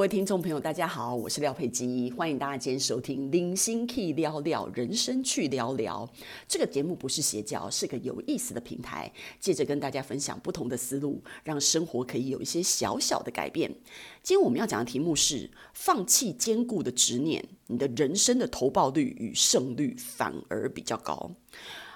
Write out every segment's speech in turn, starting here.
各位听众朋友，大家好，我是廖佩基，欢迎大家今天收听《零星 Key 聊聊人生去聊聊》这个节目，不是邪教，是个有意思的平台，借着跟大家分享不同的思路，让生活可以有一些小小的改变。今天我们要讲的题目是：放弃坚固的执念，你的人生的投报率与胜率反而比较高。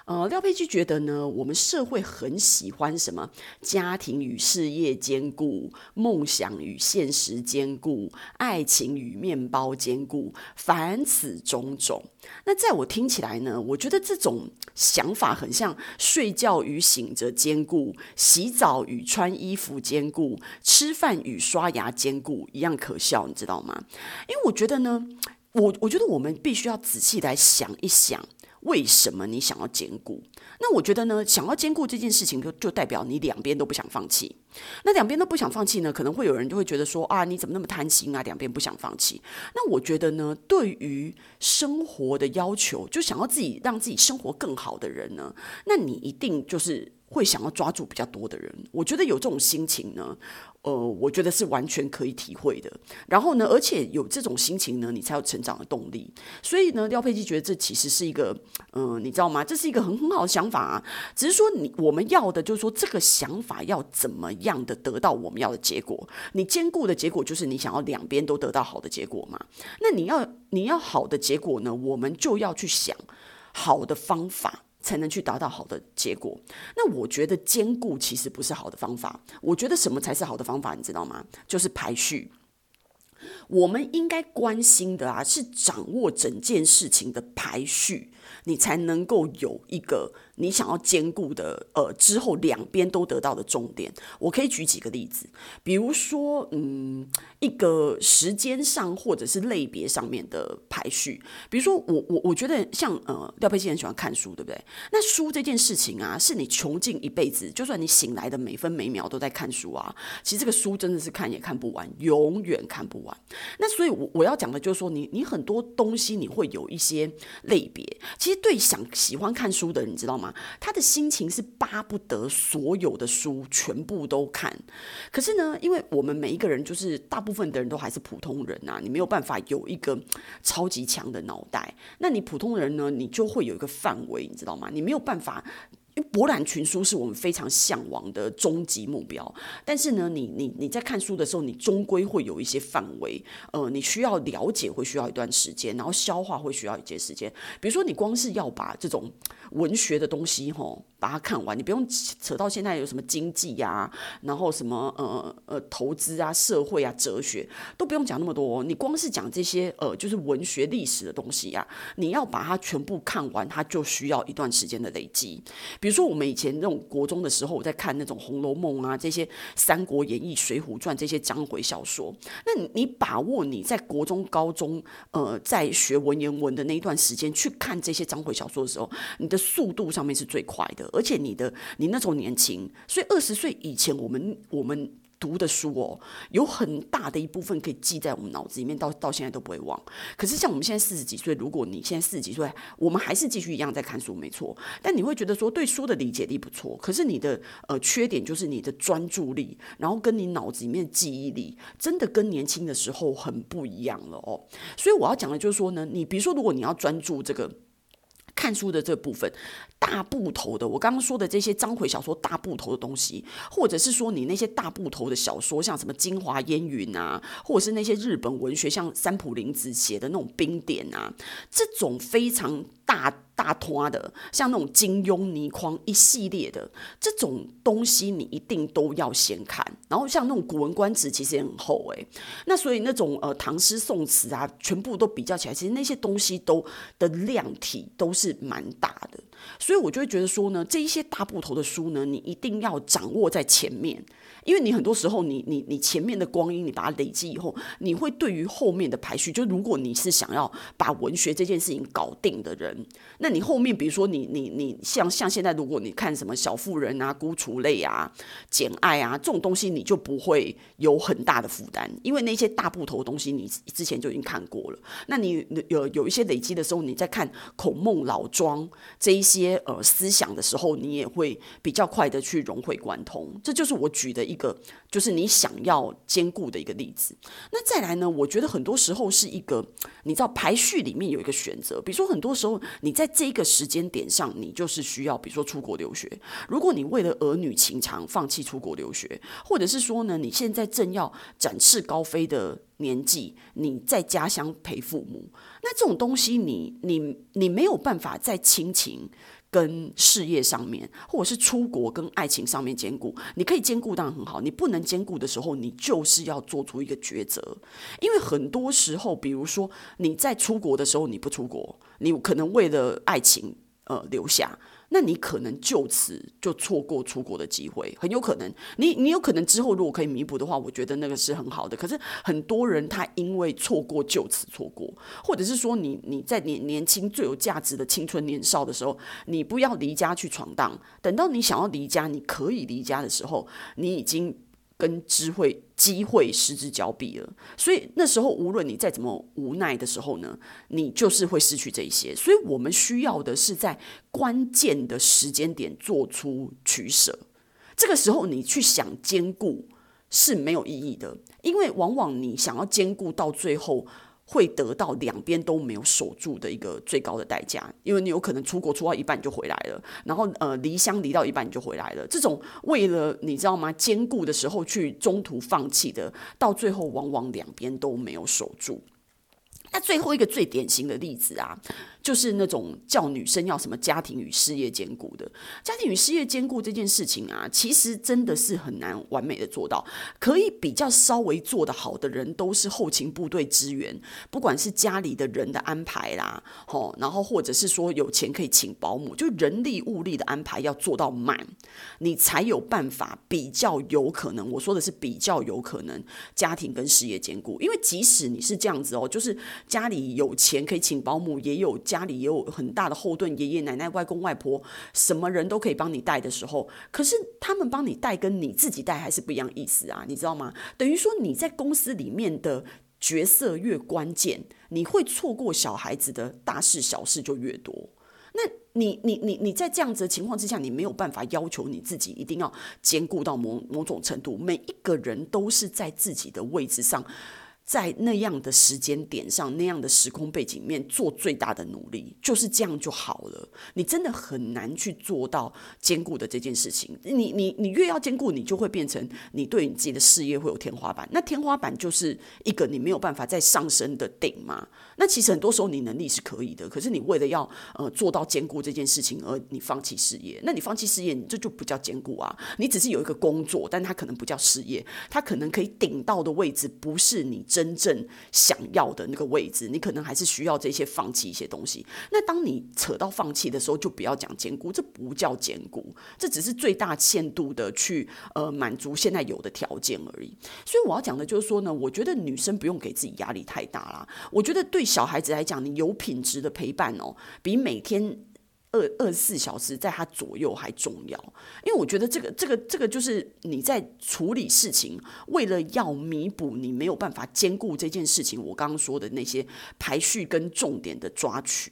呃，廖佩基觉得呢，我们社会很喜欢什么？家庭与事业兼顾，梦想与现实兼顾，爱情与面包兼顾，凡此种种。那在我听起来呢，我觉得这种想法很像睡觉与醒着兼顾，洗澡与穿衣服兼顾，吃饭与刷牙兼顾一样可笑，你知道吗？因为我觉得呢，我我觉得我们必须要仔细来想一想。为什么你想要兼顾？那我觉得呢，想要兼顾这件事情就，就代表你两边都不想放弃。那两边都不想放弃呢，可能会有人就会觉得说啊，你怎么那么贪心啊？两边不想放弃。那我觉得呢，对于生活的要求，就想要自己让自己生活更好的人呢，那你一定就是。会想要抓住比较多的人，我觉得有这种心情呢，呃，我觉得是完全可以体会的。然后呢，而且有这种心情呢，你才有成长的动力。所以呢，廖佩基觉得这其实是一个，嗯、你知道吗？这是一个很很好的想法啊。只是说你我们要的就是说，这个想法要怎么样的得到我们要的结果？你兼顾的结果就是你想要两边都得到好的结果嘛？那你要你要好的结果呢，我们就要去想好的方法。才能去达到好的结果。那我觉得兼顾其实不是好的方法。我觉得什么才是好的方法？你知道吗？就是排序。我们应该关心的啊，是掌握整件事情的排序，你才能够有一个。你想要兼顾的，呃，之后两边都得到的重点，我可以举几个例子，比如说，嗯，一个时间上或者是类别上面的排序，比如说我我我觉得像呃廖佩欣很喜欢看书，对不对？那书这件事情啊，是你穷尽一辈子，就算你醒来的每分每秒都在看书啊，其实这个书真的是看也看不完，永远看不完。那所以我，我要讲的就是说，你你很多东西你会有一些类别，其实对想喜欢看书的人，你知道吗？他的心情是巴不得所有的书全部都看，可是呢，因为我们每一个人就是大部分的人都还是普通人啊，你没有办法有一个超级强的脑袋。那你普通人呢，你就会有一个范围，你知道吗？你没有办法。因为博览群书是我们非常向往的终极目标，但是呢，你你你在看书的时候，你终归会有一些范围，呃，你需要了解会需要一段时间，然后消化会需要一些时间。比如说，你光是要把这种文学的东西吼，把它看完，你不用扯到现在有什么经济呀、啊，然后什么呃呃投资啊、社会啊、哲学都不用讲那么多，你光是讲这些呃就是文学历史的东西呀、你要把它全部看完，它就需要一段时间的累积。比如说，我们以前那种国中的时候，我在看那种《红楼梦》啊，这些《三国演义》《水浒传》这些章回小说。那你把握你在国中、高中，呃，在学文言文的那一段时间去看这些章回小说的时候，你的速度上面是最快的，而且你的你那种年轻，所以二十岁以前，我们我们。读的书哦，有很大的一部分可以记在我们脑子里面，到到现在都不会忘。可是像我们现在四十几岁，如果你现在四十几岁，我们还是继续一样在看书，没错。但你会觉得说，对书的理解力不错，可是你的呃缺点就是你的专注力，然后跟你脑子里面记忆力，真的跟年轻的时候很不一样了哦。所以我要讲的就是说呢，你比如说，如果你要专注这个。看书的这部分，大部头的，我刚刚说的这些章回小说大部头的东西，或者是说你那些大部头的小说，像什么《京华烟云》啊，或者是那些日本文学，像三浦林子写的那种冰点啊，这种非常大。大托的，像那种金庸、倪匡一系列的这种东西，你一定都要先看。然后像那种《古文观止》，其实也很厚诶。那所以那种呃唐诗宋词啊，全部都比较起来，其实那些东西都的量体都是蛮大的。所以我就会觉得说呢，这一些大部头的书呢，你一定要掌握在前面。因为你很多时候你，你你前面的光阴，你把它累积以后，你会对于后面的排序，就如果你是想要把文学这件事情搞定的人，那你后面比如说你你你像像现在，如果你看什么小妇人啊、孤雏泪啊、简爱啊这种东西，你就不会有很大的负担，因为那些大部头的东西你之前就已经看过了。那你有有一些累积的时候，你再看孔孟老庄这一些些呃思想的时候，你也会比较快的去融会贯通。这就是我举的一个，就是你想要兼顾的一个例子。那再来呢，我觉得很多时候是一个，你知道排序里面有一个选择，比如说很多时候你在这个时间点上，你就是需要，比如说出国留学。如果你为了儿女情长放弃出国留学，或者是说呢，你现在正要展翅高飞的年纪，你在家乡陪父母，那这种东西你，你你没有办法在亲情跟事业上面，或者是出国跟爱情上面兼顾。你可以兼顾当然很好，你不能兼顾的时候，你就是要做出一个抉择。因为很多时候，比如说你在出国的时候，你不出国，你可能为了爱情呃留下。那你可能就此就错过出国的机会，很有可能。你你有可能之后如果可以弥补的话，我觉得那个是很好的。可是很多人他因为错过就此错过，或者是说你你在你年轻最有价值的青春年少的时候，你不要离家去闯荡。等到你想要离家，你可以离家的时候，你已经。跟机会机会失之交臂了，所以那时候无论你再怎么无奈的时候呢，你就是会失去这些。所以我们需要的是在关键的时间点做出取舍。这个时候你去想兼顾是没有意义的，因为往往你想要兼顾到最后。会得到两边都没有守住的一个最高的代价，因为你有可能出国出到一半就回来了，然后呃离乡离到一半你就回来了。这种为了你知道吗？兼顾的时候去中途放弃的，到最后往往两边都没有守住。那最后一个最典型的例子啊。就是那种叫女生要什么家庭与事业兼顾的，家庭与事业兼顾这件事情啊，其实真的是很难完美的做到。可以比较稍微做得好的人，都是后勤部队支援，不管是家里的人的安排啦，吼，然后或者是说有钱可以请保姆，就人力物力的安排要做到满，你才有办法比较有可能。我说的是比较有可能家庭跟事业兼顾，因为即使你是这样子哦，就是家里有钱可以请保姆，也有家。里也有很大的后盾，爷爷奶奶、外公外婆，什么人都可以帮你带的时候，可是他们帮你带跟你自己带还是不一样意思啊，你知道吗？等于说你在公司里面的角色越关键，你会错过小孩子的大事小事就越多。那你你你你在这样子的情况之下，你没有办法要求你自己一定要兼顾到某某种程度。每一个人都是在自己的位置上。在那样的时间点上，那样的时空背景面做最大的努力，就是这样就好了。你真的很难去做到兼顾的这件事情。你你你越要兼顾，你就会变成你对你自己的事业会有天花板。那天花板就是一个你没有办法再上升的顶嘛。那其实很多时候你能力是可以的，可是你为了要呃做到兼顾这件事情而你放弃事业，那你放弃事业，你这就不叫兼顾啊。你只是有一个工作，但它可能不叫事业，它可能可以顶到的位置不是你。真正想要的那个位置，你可能还是需要这些放弃一些东西。那当你扯到放弃的时候，就不要讲兼顾，这不叫兼顾，这只是最大限度的去呃满足现在有的条件而已。所以我要讲的就是说呢，我觉得女生不用给自己压力太大啦。我觉得对小孩子来讲，你有品质的陪伴哦，比每天。二二十四小时在他左右还重要，因为我觉得这个这个这个就是你在处理事情，为了要弥补你没有办法兼顾这件事情，我刚刚说的那些排序跟重点的抓取。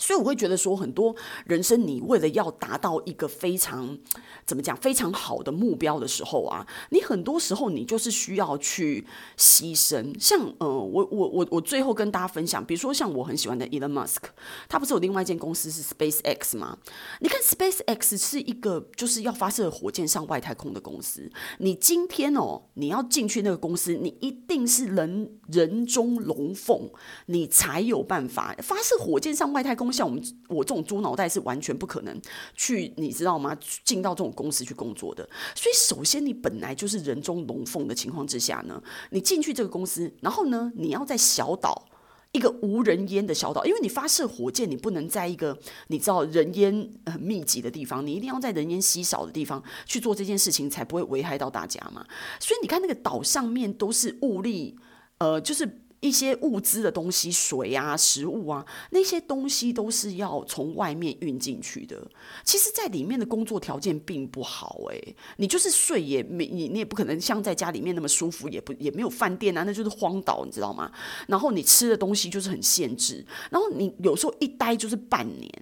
所以我会觉得说，很多人生你为了要达到一个非常怎么讲非常好的目标的时候啊，你很多时候你就是需要去牺牲。像呃，我我我我最后跟大家分享，比如说像我很喜欢的 Elon Musk，他不是有另外一间公司是 SpaceX 吗？你看 SpaceX 是一个就是要发射火箭上外太空的公司。你今天哦，你要进去那个公司，你一定是人人中龙凤，你才有办法发射火箭上外太空。像我们我这种猪脑袋是完全不可能去，你知道吗？进到这种公司去工作的。所以，首先你本来就是人中龙凤的情况之下呢，你进去这个公司，然后呢，你要在小岛一个无人烟的小岛，因为你发射火箭，你不能在一个你知道人烟很密集的地方，你一定要在人烟稀少的地方去做这件事情，才不会危害到大家嘛。所以你看那个岛上面都是物力，呃，就是。一些物资的东西，水啊、食物啊，那些东西都是要从外面运进去的。其实，在里面的工作条件并不好，诶，你就是睡也没你，你也不可能像在家里面那么舒服，也不也没有饭店啊，那就是荒岛，你知道吗？然后你吃的东西就是很限制，然后你有时候一待就是半年。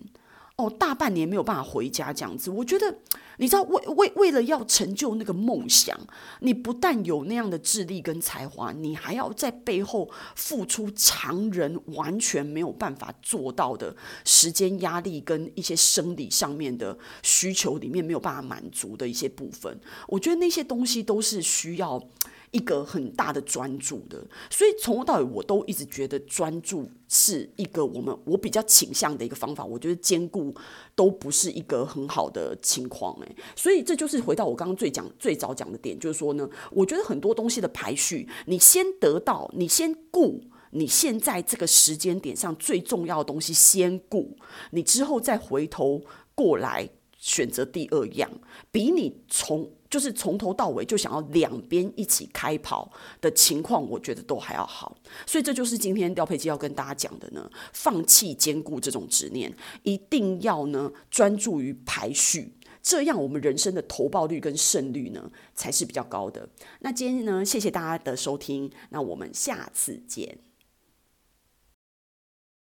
哦，大半年没有办法回家这样子。我觉得，你知道，为为为了要成就那个梦想，你不但有那样的智力跟才华，你还要在背后付出常人完全没有办法做到的时间压力跟一些生理上面的需求里面没有办法满足的一些部分。我觉得那些东西都是需要。一个很大的专注的，所以从头到尾我都一直觉得专注是一个我们我比较倾向的一个方法。我觉得兼顾都不是一个很好的情况，哎，所以这就是回到我刚刚最讲最早讲的点，就是说呢，我觉得很多东西的排序，你先得到，你先顾你现在这个时间点上最重要的东西，先顾，你之后再回头过来选择第二样，比你从。就是从头到尾就想要两边一起开跑的情况，我觉得都还要好。所以这就是今天廖佩基要跟大家讲的呢，放弃兼顾这种执念，一定要呢专注于排序，这样我们人生的投报率跟胜率呢才是比较高的。那今天呢，谢谢大家的收听，那我们下次见。